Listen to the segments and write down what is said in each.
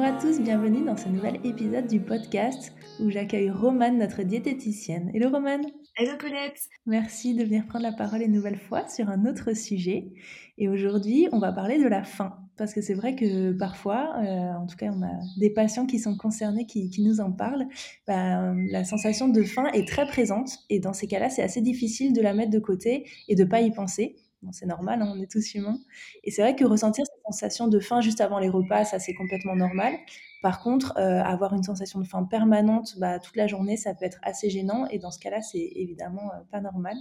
Bonjour à tous, bienvenue dans ce nouvel épisode du podcast où j'accueille Romane, notre diététicienne. Hello Romane Hello Colette Merci de venir prendre la parole une nouvelle fois sur un autre sujet. Et aujourd'hui, on va parler de la faim. Parce que c'est vrai que parfois, euh, en tout cas, on a des patients qui sont concernés qui, nous en parlent. Bah, la sensation de faim est très présente. Et dans ces cas-là, c'est assez difficile de la mettre de côté et de ne pas y penser c'est normal, hein, on est tous humains. Et c'est vrai que ressentir cette sensation de faim juste avant les repas, ça c'est complètement normal. Par contre, euh, avoir une sensation de faim permanente bah, toute la journée, ça peut être assez gênant. Et dans ce cas-là, c'est évidemment euh, pas normal.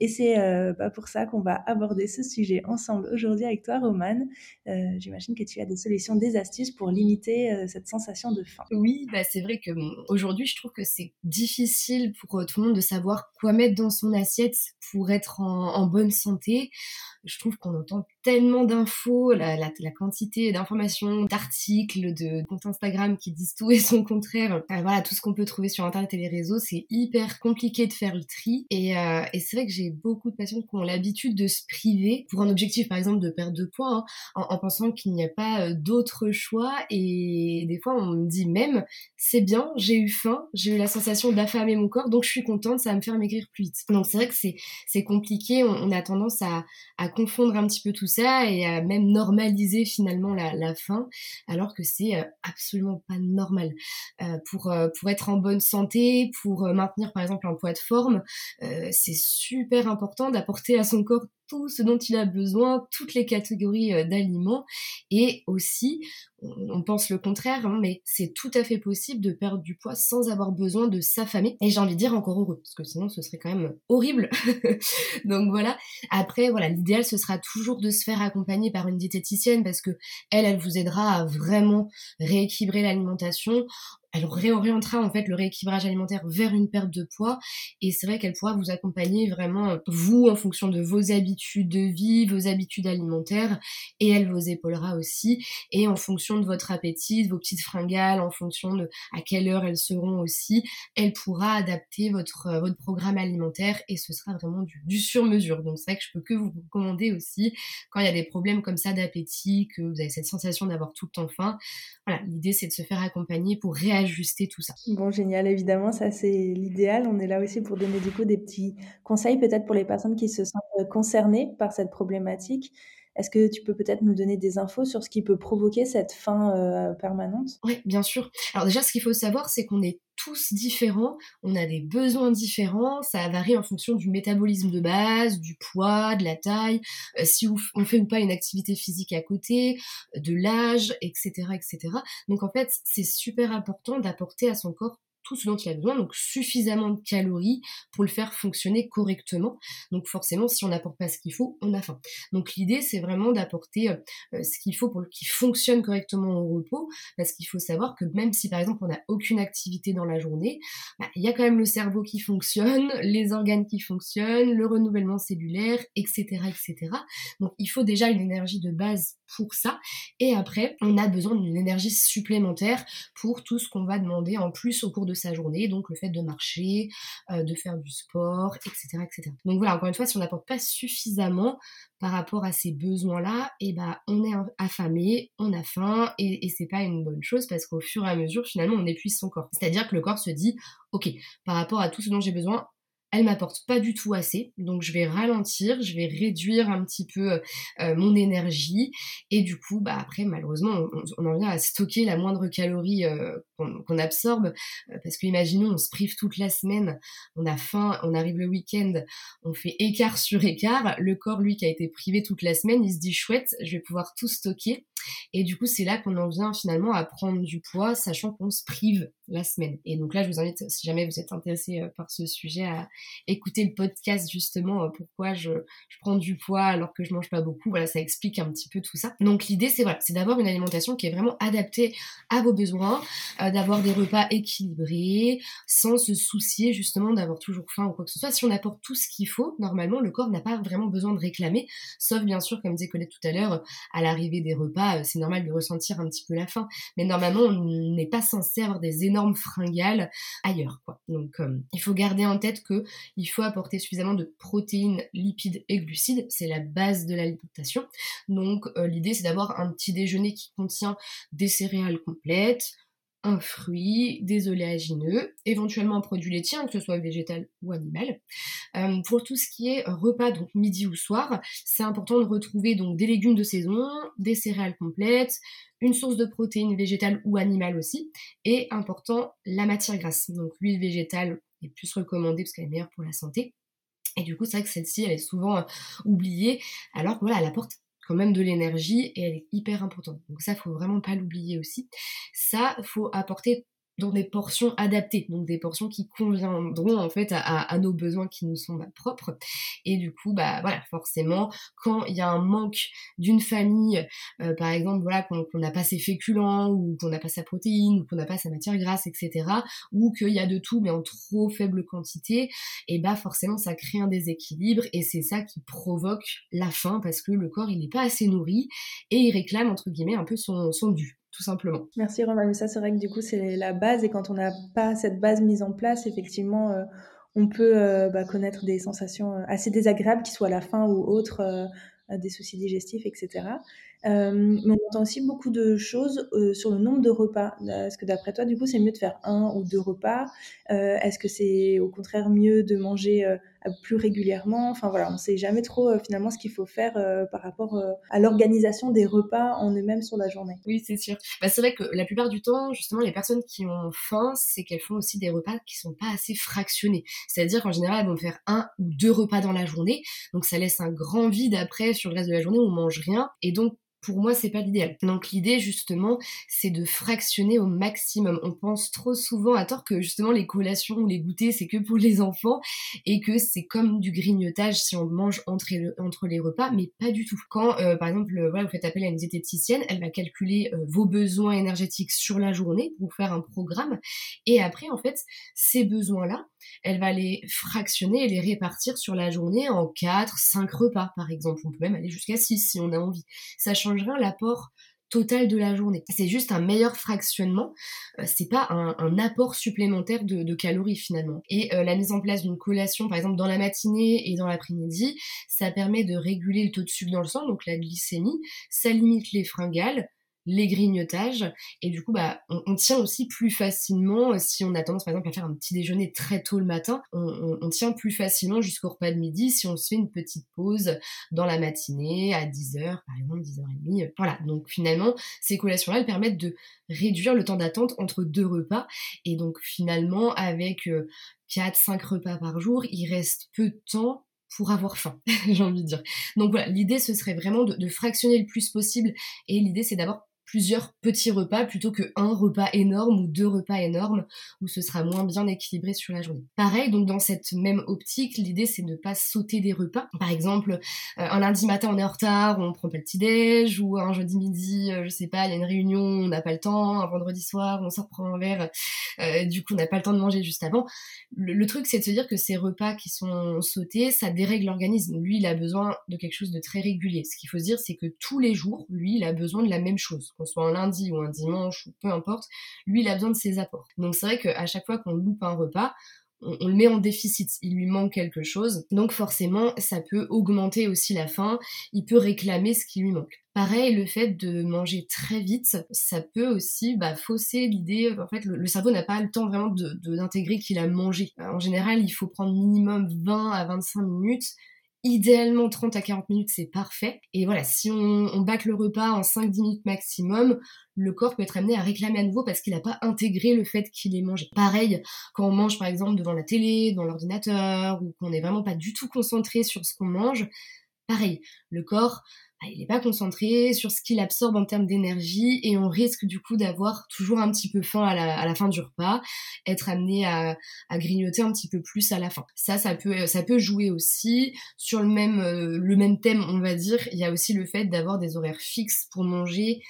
Et c'est euh, bah, pour ça qu'on va aborder ce sujet ensemble aujourd'hui avec toi, Romane. Euh, j'imagine que tu as des solutions, des astuces pour limiter euh, cette sensation de faim. Oui, bah, c'est vrai que aujourd'hui, je trouve que c'est difficile pour tout le monde de savoir quoi mettre dans son assiette pour être en bonne santé je trouve qu'on entend tellement d'infos, la, quantité d'informations, d'articles, de comptes Instagram qui disent tout et son contraire. voilà, tout ce qu'on peut trouver sur Internet et les réseaux, c'est hyper compliqué de faire le tri. Et, euh, c'est vrai que j'ai beaucoup de patients qui ont l'habitude de se priver pour un objectif, par exemple, de perdre de poids, hein, en, pensant qu'il n'y a pas euh, d'autre choix. Et des fois, on me dit même, c'est bien, j'ai eu faim, j'ai eu la sensation d'affamer mon corps, donc je suis contente, ça va me faire maigrir plus vite. Donc c'est vrai que c'est compliqué, on, a tendance à, à confondre un petit peu tout ça et à même normaliser finalement la, faim, alors que c'est euh, absolument pas normal. Euh, pour, pour être en bonne santé, pour maintenir par exemple un poids de forme, c'est super important d'apporter à son corps tout ce dont il a besoin, toutes les catégories euh, d'aliments. Et aussi, on pense le contraire, hein, mais c'est tout à fait possible de perdre du poids sans avoir besoin de s'affamer. Et j'ai envie de dire encore heureux, parce que sinon ce serait quand même horrible. Donc voilà. Après, voilà, l'idéal ce sera toujours de se faire accompagner par une diététicienne parce que elle, elle vous aidera à vraiment rééquilibrer l'alimentation elle réorientera en fait le rééquilibrage alimentaire vers une perte de poids et c'est vrai qu'elle pourra vous accompagner vraiment vous en fonction de vos habitudes de vie, vos habitudes alimentaires et elle vous épaulera aussi et en fonction de votre appétit, de vos petites fringales, en fonction de à quelle heure elles seront aussi, elle pourra adapter votre euh, votre programme alimentaire et ce sera vraiment du, du sur mesure. Donc c'est vrai que je peux que vous recommander aussi quand il y a des problèmes comme ça d'appétit, que vous avez cette sensation d'avoir tout le temps faim. Voilà, l'idée c'est de se faire accompagner pour réagir ajuster tout ça. Bon, génial, évidemment, ça c'est l'idéal. On est là aussi pour donner du coup des petits conseils peut-être pour les personnes qui se sentent euh, par cette problématique. Est-ce que tu peux peut-être nous donner des infos sur ce qui peut provoquer cette faim euh, permanente? Oui, bien sûr. Alors déjà, ce qu'il faut savoir, c'est qu'on est tous différents, on a des besoins différents, ça varie en fonction du métabolisme de base, du poids, de la taille, euh, si on fait ou pas une activité physique à côté, de l'âge, etc., etc. Donc en fait, c'est super important d'apporter à son corps tout ce dont il a besoin, donc suffisamment de calories pour le faire fonctionner correctement. Donc forcément, si on n'apporte pas ce qu'il faut, on a faim. Donc l'idée, c'est vraiment d'apporter euh, euh, ce qu'il faut pour qu'il fonctionne correctement au repos, parce qu'il faut savoir que même si par exemple on n'a aucune activité dans la journée, bah, il y a quand même le cerveau qui fonctionne, les organes qui fonctionnent, le renouvellement cellulaire, etc., etc. Donc il faut déjà une énergie de base pour ça. Et après, on a besoin d'une énergie supplémentaire pour tout ce qu'on va demander en plus au cours de sa journée, donc le fait de marcher, euh, de faire du sport, etc., etc. Donc voilà, encore une fois, si on n'apporte pas suffisamment par rapport à ces besoins-là, et eh ben on est affamé, on a faim, et, et c'est pas une bonne chose parce qu'au fur et à mesure, finalement, on épuise son corps. C'est-à-dire que le corps se dit, ok, par rapport à tout ce dont j'ai besoin, elle m'apporte pas du tout assez, donc je vais ralentir, je vais réduire un petit peu euh, euh, mon énergie, et du coup, bah après, malheureusement, on, en vient à stocker la moindre calorie euh, qu'on absorbe, parce que imaginons, on se prive toute la semaine, on a faim, on arrive le week-end, on fait écart sur écart, le corps, lui, qui a été privé toute la semaine, il se dit chouette, je vais pouvoir tout stocker, et du coup, c'est là qu'on en vient finalement à prendre du poids, sachant qu'on se prive la semaine. Et donc là, je vous invite, si jamais vous êtes intéressé euh, par ce sujet, à écouter le podcast justement euh, pourquoi je, je, prends du poids alors que je mange pas beaucoup. Voilà, ça explique un petit peu tout ça. Donc l'idée, c'est voilà, c'est d'avoir une alimentation qui est vraiment adaptée à vos besoins, euh, d'avoir des repas équilibrés, sans se soucier justement d'avoir toujours faim ou quoi que ce soit. Si on apporte tout ce qu'il faut, normalement, le corps n'a pas vraiment besoin de réclamer, sauf bien sûr, comme disait Colette tout à l'heure, à l'arrivée des repas, c'est normal de ressentir un petit peu la faim. Mais normalement, on n'est pas censé avoir des énormes fringales ailleurs. Quoi. Donc euh, il faut garder en tête que il faut apporter suffisamment de protéines, lipides et glucides. C'est la base de l'alimentation. Donc euh, l'idée c'est d'avoir un petit déjeuner qui contient des céréales complètes, un fruit, des oléagineux, éventuellement un produit laitier, hein, que ce soit végétal ou animal. Euh, pour tout ce qui est repas, donc midi ou soir, c'est important de retrouver donc des légumes de saison, des céréales complètes, une source de protéines végétales ou animales aussi, et important, la matière grasse. Donc l'huile végétale est plus recommandée parce qu'elle est meilleure pour la santé. Et du coup, c'est vrai que celle-ci, elle est souvent euh, oubliée, alors voilà, elle apporte quand même de l'énergie et elle est hyper importante. Donc ça, faut vraiment pas l'oublier aussi. Ça, faut apporter dans des portions adaptées, donc des portions qui conviendront en fait à, nos besoins qui nous sont propres. Et du coup, bah voilà, forcément, quand il y a un manque d'une famille, euh, par exemple, voilà, qu'on n'a pas ses féculents, ou qu'on n'a pas sa protéine, ou qu'on n'a pas sa matière grasse, etc., ou qu'il y a de tout mais en trop faible quantité, et bah forcément ça crée un déséquilibre et c'est ça qui provoque la faim parce que le corps il n'est pas assez nourri et il réclame entre guillemets un peu son, son dû tout simplement. Merci Romain, ça c'est vrai que du coup c'est la base et quand on n'a pas cette base mise en place, effectivement, euh, on peut euh, bah, connaître des sensations euh, assez désagréables, qu'ils soient la faim ou autre, des soucis digestifs, etc. Euh, mais on entend aussi beaucoup de choses euh, sur le nombre de repas. Est-ce que d'après toi, du coup, c'est mieux de faire un ou deux repas? Euh, Est-ce que c'est au contraire mieux de manger plus régulièrement? Enfin voilà, on ne sait jamais trop finalement ce qu'il faut faire par rapport à l'organisation des repas en eux-mêmes sur la journée. Oui, c'est sûr. Bah, c'est vrai que la plupart du temps, justement, les personnes qui ont faim, c'est qu'elles font aussi des repas qui sont pas assez fractionnés. C'est-à-dire qu'en général, elles vont faire un ou deux repas dans la journée. Donc ça laisse un grand vide après sur le reste de la journée où on mange rien. Et donc pour moi, c'est pas l'idéal. Donc l'idée justement, c'est de fractionner au maximum. On pense trop souvent à tort que justement les collations ou les goûters, c'est que pour les enfants et que c'est comme du grignotage si on mange entre, les repas, mais pas du tout. Quand euh, par exemple, voilà, vous faites appel à une diététicienne, elle va calculer euh, vos besoins énergétiques sur la journée pour faire un programme et après en fait, ces besoins-là, elle va les fractionner et les répartir sur la journée en 4, 5 repas par exemple. On peut même aller jusqu'à 6 si on a envie. Ça change rien l'apport total de la journée. C'est juste un meilleur fractionnement, euh, c'est pas un, apport supplémentaire de, calories finalement. Et euh, la mise en place d'une collation, par exemple dans la matinée et dans l'après-midi, ça permet de réguler le taux de sucre dans le sang, donc la glycémie, ça limite les fringales, les grignotages. Et du coup bah on, tient aussi plus facilement euh, si on a tendance par exemple à faire un petit déjeuner très tôt le matin on, tient plus facilement jusqu'au repas de midi si on se fait une petite pause dans la matinée à 10h par exemple 10h30 voilà. Donc finalement ces collations là elles permettent de réduire le temps d'attente entre deux repas. Et donc finalement avec 4-5 euh, repas par jour il reste peu de temps pour avoir faim, j'ai envie de dire. Donc voilà, l'idée ce serait vraiment de, de fractionner le plus possible. Et l'idée c'est d'abord plusieurs petits repas plutôt que un repas énorme ou deux repas énormes où ce sera moins bien équilibré sur la journée. Pareil, donc dans cette même optique, l'idée c'est de ne pas sauter des repas. Par exemple, euh, un lundi matin on est en retard, on prend pas le petit déj ou un jeudi midi, euh, je sais pas, il y a une réunion, on n'a pas le temps, un vendredi soir on sort prendre un verre, euh, du coup on n'a pas le temps de manger juste avant. Le, truc c'est de se dire que ces repas qui sont sautés, ça dérègle l'organisme. Lui, il a besoin de quelque chose de très régulier. Ce qu'il faut se dire, c'est que tous les jours, lui, il a besoin de la même chose qu'on soit un lundi ou un dimanche ou peu importe, lui il a besoin de ses apports. Donc c'est vrai qu'à chaque fois qu'on loupe un repas, on, le met en déficit, il lui manque quelque chose, donc forcément ça peut augmenter aussi la faim, il peut réclamer ce qui lui manque. Pareil, le fait de manger très vite, ça peut aussi bah, fausser l'idée. En fait, le, cerveau n'a pas le temps vraiment d'intégrer qu'il a mangé. En général, il faut prendre minimum 20 à 25 minutes Idéalement 30 à 40 minutes c'est parfait. Et voilà, si on, on bâcle le repas en 5-10 minutes maximum, le corps peut être amené à réclamer à nouveau parce qu'il n'a pas intégré le fait qu'il ait mangé. Pareil, quand on mange par exemple devant la télé, dans l'ordinateur, ou qu'on n'est vraiment pas du tout concentré sur ce qu'on mange, pareil, le corps, bah, il n'est pas concentré sur ce qu'il absorbe en termes d'énergie et on risque du coup d'avoir toujours un petit peu faim à la, fin du repas, être amené à, grignoter un petit peu plus à la fin. Ça, ça peut, ça peut jouer aussi sur le même, euh, le même thème, on va dire. Il y a aussi le fait d'avoir des horaires fixes pour manger.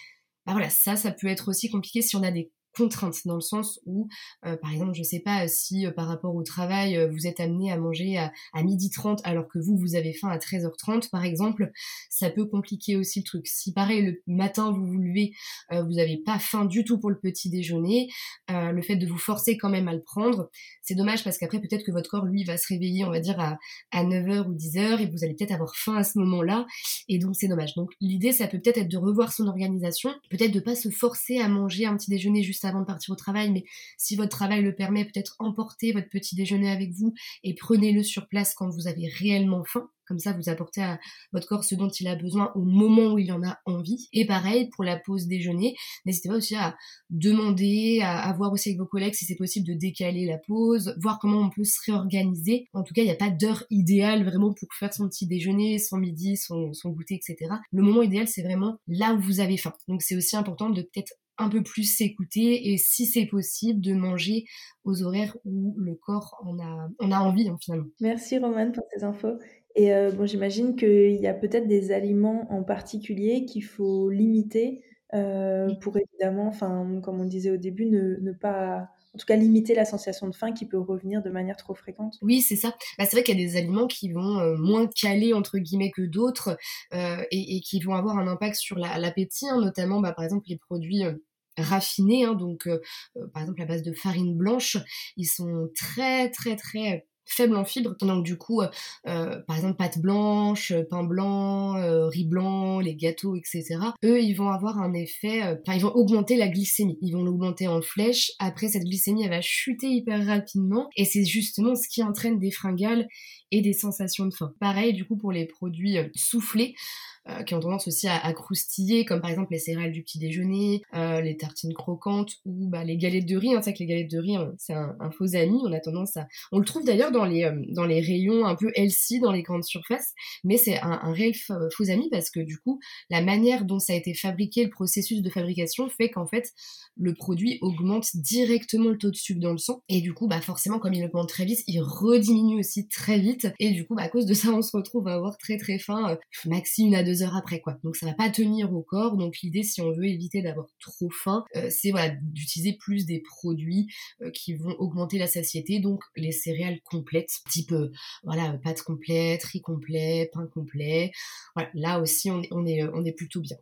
Bah voilà, ça, ça peut être aussi compliqué si on a des contrainte dans le sens où, euh, par exemple, je sais pas si euh, par rapport au travail, euh, vous êtes amené à manger à, à midi 30 alors que vous, vous avez faim à 13h30, par exemple, ça peut compliquer aussi le truc. Si pareil, le matin, vous vous levez, vous n'avez pas faim du tout pour le petit déjeuner, le fait de vous forcer quand même à le prendre, c'est dommage parce qu'après, peut-être que votre corps, lui, va se réveiller, on va dire, à, à 9h ou 10h et vous allez peut-être avoir faim à ce moment-là et donc c'est dommage. Donc l'idée, ça peut peut-être être de revoir son organisation, peut-être de pas se forcer à manger un petit déjeuner juste avant de partir au travail, mais si votre travail le permet, peut-être emportez votre petit déjeuner avec vous et prenez-le sur place quand vous avez réellement faim. Comme ça, vous apportez à votre corps ce dont il a besoin au moment où il en a envie. Et pareil, pour la pause déjeuner, n'hésitez pas aussi à demander, à, voir aussi avec vos collègues si c'est possible de décaler la pause, voir comment on peut se réorganiser. En tout cas, il n'y a pas d'heure idéale vraiment pour faire son petit déjeuner, son midi, son, son goûter, etc. Le moment idéal, c'est vraiment là où vous avez faim. Donc c'est aussi important de peut-être un peu plus s'écouter et si c'est possible de manger aux horaires où le corps en a, on a envie hein, finalement. Merci Romane pour ces infos. Et euh, bon, j'imagine qu'il y a peut-être des aliments en particulier qu'il faut limiter euh, pour évidemment, enfin, comme on disait au début, ne, ne, pas, en tout cas, limiter la sensation de faim qui peut revenir de manière trop fréquente. Oui, c'est ça. Bah, c'est vrai qu'il y a des aliments qui vont euh, moins caler entre guillemets que d'autres et, et, qui vont avoir un impact sur l'appétit, hein, notamment, bah, par exemple, les produits raffinés, hein, donc par exemple à base de farine blanche, ils sont très très très faibles en fibres. Donc du coup, par exemple pâte blanche, pain blanc, riz blanc, les gâteaux, etc. Eux, ils vont avoir un effet, enfin ils vont augmenter la glycémie. Ils vont l'augmenter en flèche. Après, cette glycémie, elle va chuter hyper rapidement. Et c'est justement ce qui entraîne des fringales et des sensations de faim. Pareil, du coup, pour les produits soufflés. Euh, qui ont tendance aussi à, croustiller, comme par exemple les céréales du petit déjeuner, euh, les tartines croquantes ou bah, les galettes de riz. Hein, c'est que les galettes de riz, c'est un, faux ami. On a tendance à, on le trouve d'ailleurs dans les euh, dans les rayons un peu healthy dans les grandes surfaces, mais c'est un, un réel faux ami parce que du coup, la manière dont ça a été fabriqué, le processus de fabrication fait qu'en fait le produit augmente directement le taux de sucre dans le sang et du coup, bah forcément, comme il augmente très vite, il rediminue aussi très vite et du coup, bah, à cause de ça, on se retrouve à avoir très très faim, maxi une à deux heures après quoi. Donc ça va pas tenir au corps. Donc l'idée si on veut éviter d'avoir trop faim, euh, c'est d'utiliser plus des produits euh, qui vont augmenter la satiété. Donc les céréales complètes, type euh, voilà pâtes complètes, riz complet, pain complet. Voilà, là aussi on est on est on est plutôt bien.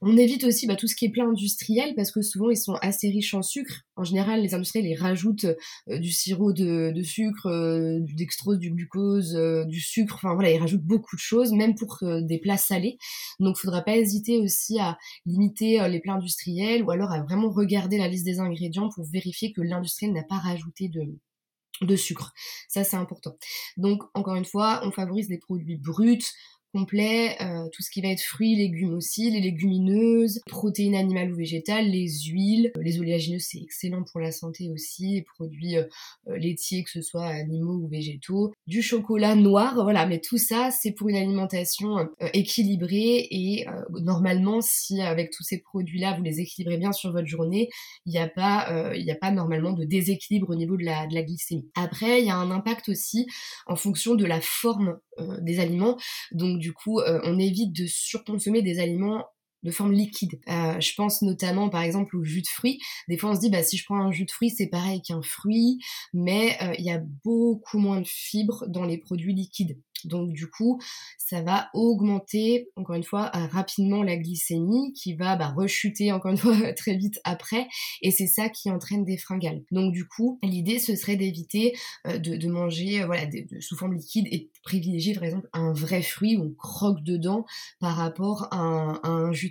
On évite aussi bah, tout ce qui est plat industriel parce que souvent ils sont assez riches en sucre. En général, les industriels rajoutent du sirop de, sucre, du dextrose, du glucose, du sucre. Enfin voilà, ils rajoutent beaucoup de choses, même pour des plats salés. Donc, il faudra pas hésiter aussi à limiter euh, les plats industriels ou alors à vraiment regarder la liste des ingrédients pour vérifier que l'industriel n'a pas rajouté de sucre. Ça, c'est important. Donc, encore une fois, on favorise les produits bruts, complet, euh, tout ce qui va être fruits, légumes aussi, les légumineuses, protéines animales ou végétales, les huiles, euh, les oléagineux c'est excellent pour la santé aussi, les produits euh, laitiers que ce soit animaux ou végétaux, du chocolat noir, voilà, mais tout ça c'est pour une alimentation équilibrée et normalement si avec tous ces produits-là vous les équilibrez bien sur votre journée, il n'y a pas a pas normalement de déséquilibre au niveau de la, de la glycémie. Après il y a un impact aussi en fonction de la forme des aliments, donc du coup, euh, on évite de surconsommer des aliments de forme liquide. Euh, je pense notamment par exemple au jus de fruits. Des fois on se dit bah si je prends un jus de fruits c'est pareil qu'un fruit, mais euh, il y a beaucoup moins de fibres dans les produits liquides. Donc du coup, ça va augmenter encore une fois euh, rapidement la glycémie qui va bah, rechuter encore une fois très vite après et c'est ça qui entraîne des fringales. Donc du coup, l'idée ce serait d'éviter euh, de, manger euh, voilà sous forme liquide et privilégier par exemple un vrai fruit où on croque dedans par rapport à un, jus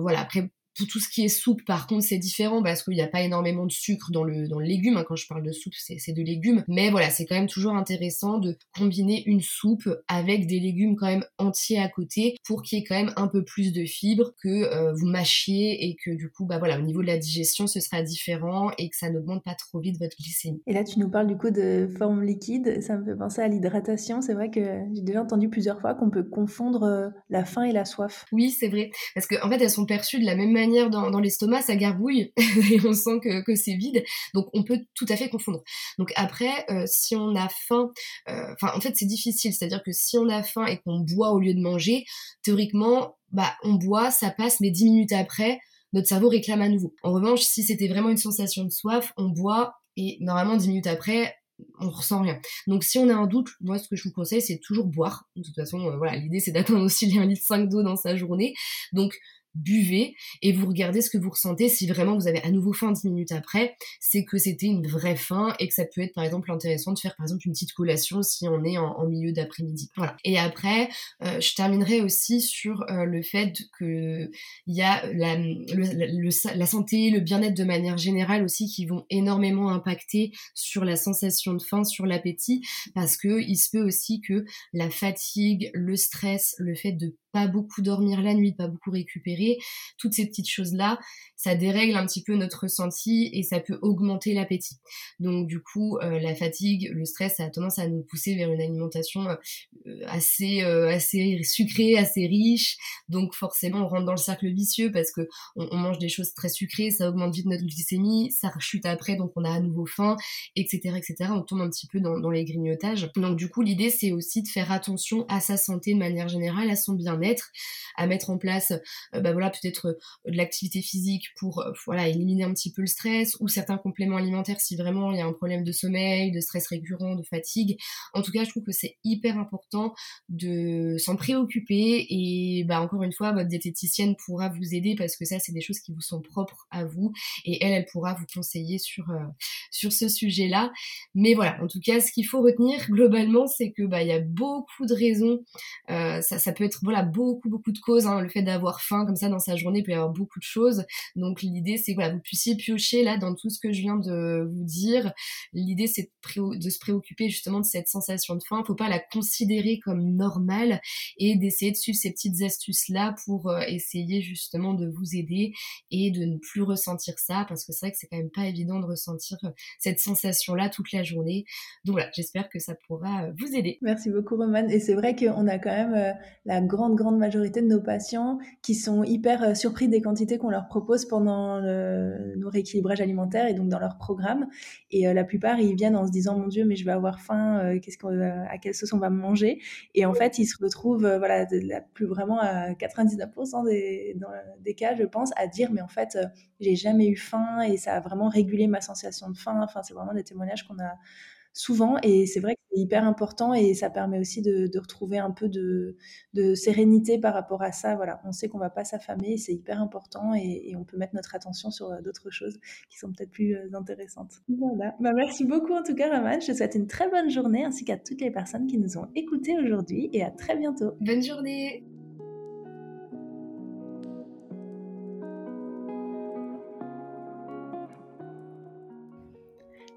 voilà, après pour tout ce qui est soupe, par contre, c'est différent parce qu'il n'y a pas énormément de sucre dans le, dans le légume. Hein. Quand je parle de soupe, c'est de légumes. Mais voilà, c'est quand même toujours intéressant de combiner une soupe avec des légumes quand même entiers à côté pour qu'il y ait quand même un peu plus de fibres que euh, vous mâchiez et que du coup, bah voilà, au niveau de la digestion, ce sera différent et que ça n'augmente pas trop vite votre glycémie. Et là, tu nous parles du coup de forme liquide. Ça me fait penser à l'hydratation. C'est vrai que j'ai déjà entendu plusieurs fois qu'on peut confondre euh, la faim et la soif. Oui, c'est vrai. Parce qu'en en fait, elles sont perçues de la même manière dans, l'estomac, ça garbouille et on sent que, que c'est vide. Donc, on peut tout à fait confondre. Donc après, euh, si on a faim, enfin, en fait, c'est difficile. C'est-à-dire que si on a faim et qu'on boit au lieu de manger, théoriquement, bah, on boit, ça passe, mais dix minutes après, notre cerveau réclame à nouveau. En revanche, si c'était vraiment une sensation de soif, on boit et normalement dix minutes après, on ressent rien. Donc si on a un doute, moi ce que je vous conseille c'est toujours boire. De toute façon, euh, voilà, l'idée c'est d'atteindre aussi les 1 litre 5 d'eau dans sa journée. Donc buvez et vous regardez ce que vous ressentez. Si vraiment vous avez à nouveau faim 10 minutes après, c'est que c'était une vraie faim et que ça peut être par exemple intéressant de faire par exemple une petite collation si on est en, milieu d'après-midi. Voilà. Et après, euh, je terminerai aussi sur euh, le fait que il y a la, la santé, le bien-être de manière générale aussi qui vont énormément impacter sur la sensation de faim, sur l'appétit, parce que il se peut aussi que la fatigue, le stress, le fait de pas beaucoup dormir la nuit, pas beaucoup récupérer, toutes ces petites choses-là, ça dérègle un petit peu notre ressenti et ça peut augmenter l'appétit. Donc du coup, euh, la fatigue, le stress, ça a tendance à nous pousser vers une alimentation euh, assez euh, assez sucrée, assez riche. Donc forcément, on rentre dans le cercle vicieux parce que on, mange des choses très sucrées, ça augmente vite notre glycémie, ça rechute après, donc on a à nouveau faim, etc., etc. On tombe un petit peu dans, dans les grignotages. Donc du coup, l'idée c'est aussi de faire attention à sa santé de manière générale, à son bien-être, à mettre en place, bah voilà, peut-être de l'activité physique pour euh, voilà éliminer un petit peu le stress ou certains compléments alimentaires si vraiment il y a un problème de sommeil, de stress récurrent, de fatigue. En tout cas, je trouve que c'est hyper important de s'en préoccuper et bah encore une fois, votre diététicienne pourra vous aider parce que ça c'est des choses qui vous sont propres à vous et elle elle pourra vous conseiller sur euh, sur ce sujet-là. Mais voilà, en tout cas, ce qu'il faut retenir globalement, c'est que bah il y a beaucoup de raisons. Euh, ça, ça peut être voilà beaucoup beaucoup de causes. Hein. Le fait d'avoir faim comme ça dans sa journée peut y avoir beaucoup de choses. Donc l'idée c'est que voilà, vous puissiez piocher là dans tout ce que je viens de vous dire. L'idée c'est de, se préoccuper justement de cette sensation de faim. Faut pas la considérer comme normale et d'essayer de suivre ces petites astuces là pour euh, essayer justement de vous aider et de ne plus ressentir ça parce que c'est vrai que c'est quand même pas évident de ressentir euh, cette sensation là toute la journée. Donc voilà, j'espère que ça pourra euh, vous aider. Merci beaucoup Romane. Et c'est vrai qu'on a quand même la grande grande majorité de nos patients qui sont hyper surpris des quantités qu'on leur propose pendant nos rééquilibrages alimentaires et donc dans leur programme. Et euh, la plupart, ils viennent en se disant, mon Dieu, mais je vais avoir faim, euh, qu'est-ce qu'on, à quelle sauce on va manger? Et en fait, ils se retrouvent, euh, voilà, plus vraiment à 99% des, des cas, je pense, à dire, mais en fait, j'ai jamais eu faim et ça a vraiment régulé ma sensation de faim. Enfin, c'est vraiment des témoignages qu'on a souvent. Et c'est vrai que c'est hyper important et ça permet aussi de, retrouver un peu de, sérénité par rapport à ça. Voilà, on sait qu'on va pas s'affamer, c'est hyper important et, on peut mettre notre attention sur euh, d'autres choses qui sont peut-être plus euh, intéressantes. Voilà. Bah, merci beaucoup en tout cas, Raman. Je te souhaite une très bonne journée ainsi qu'à toutes les personnes qui nous ont écoutés aujourd'hui et à très bientôt. Bonne journée.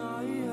Night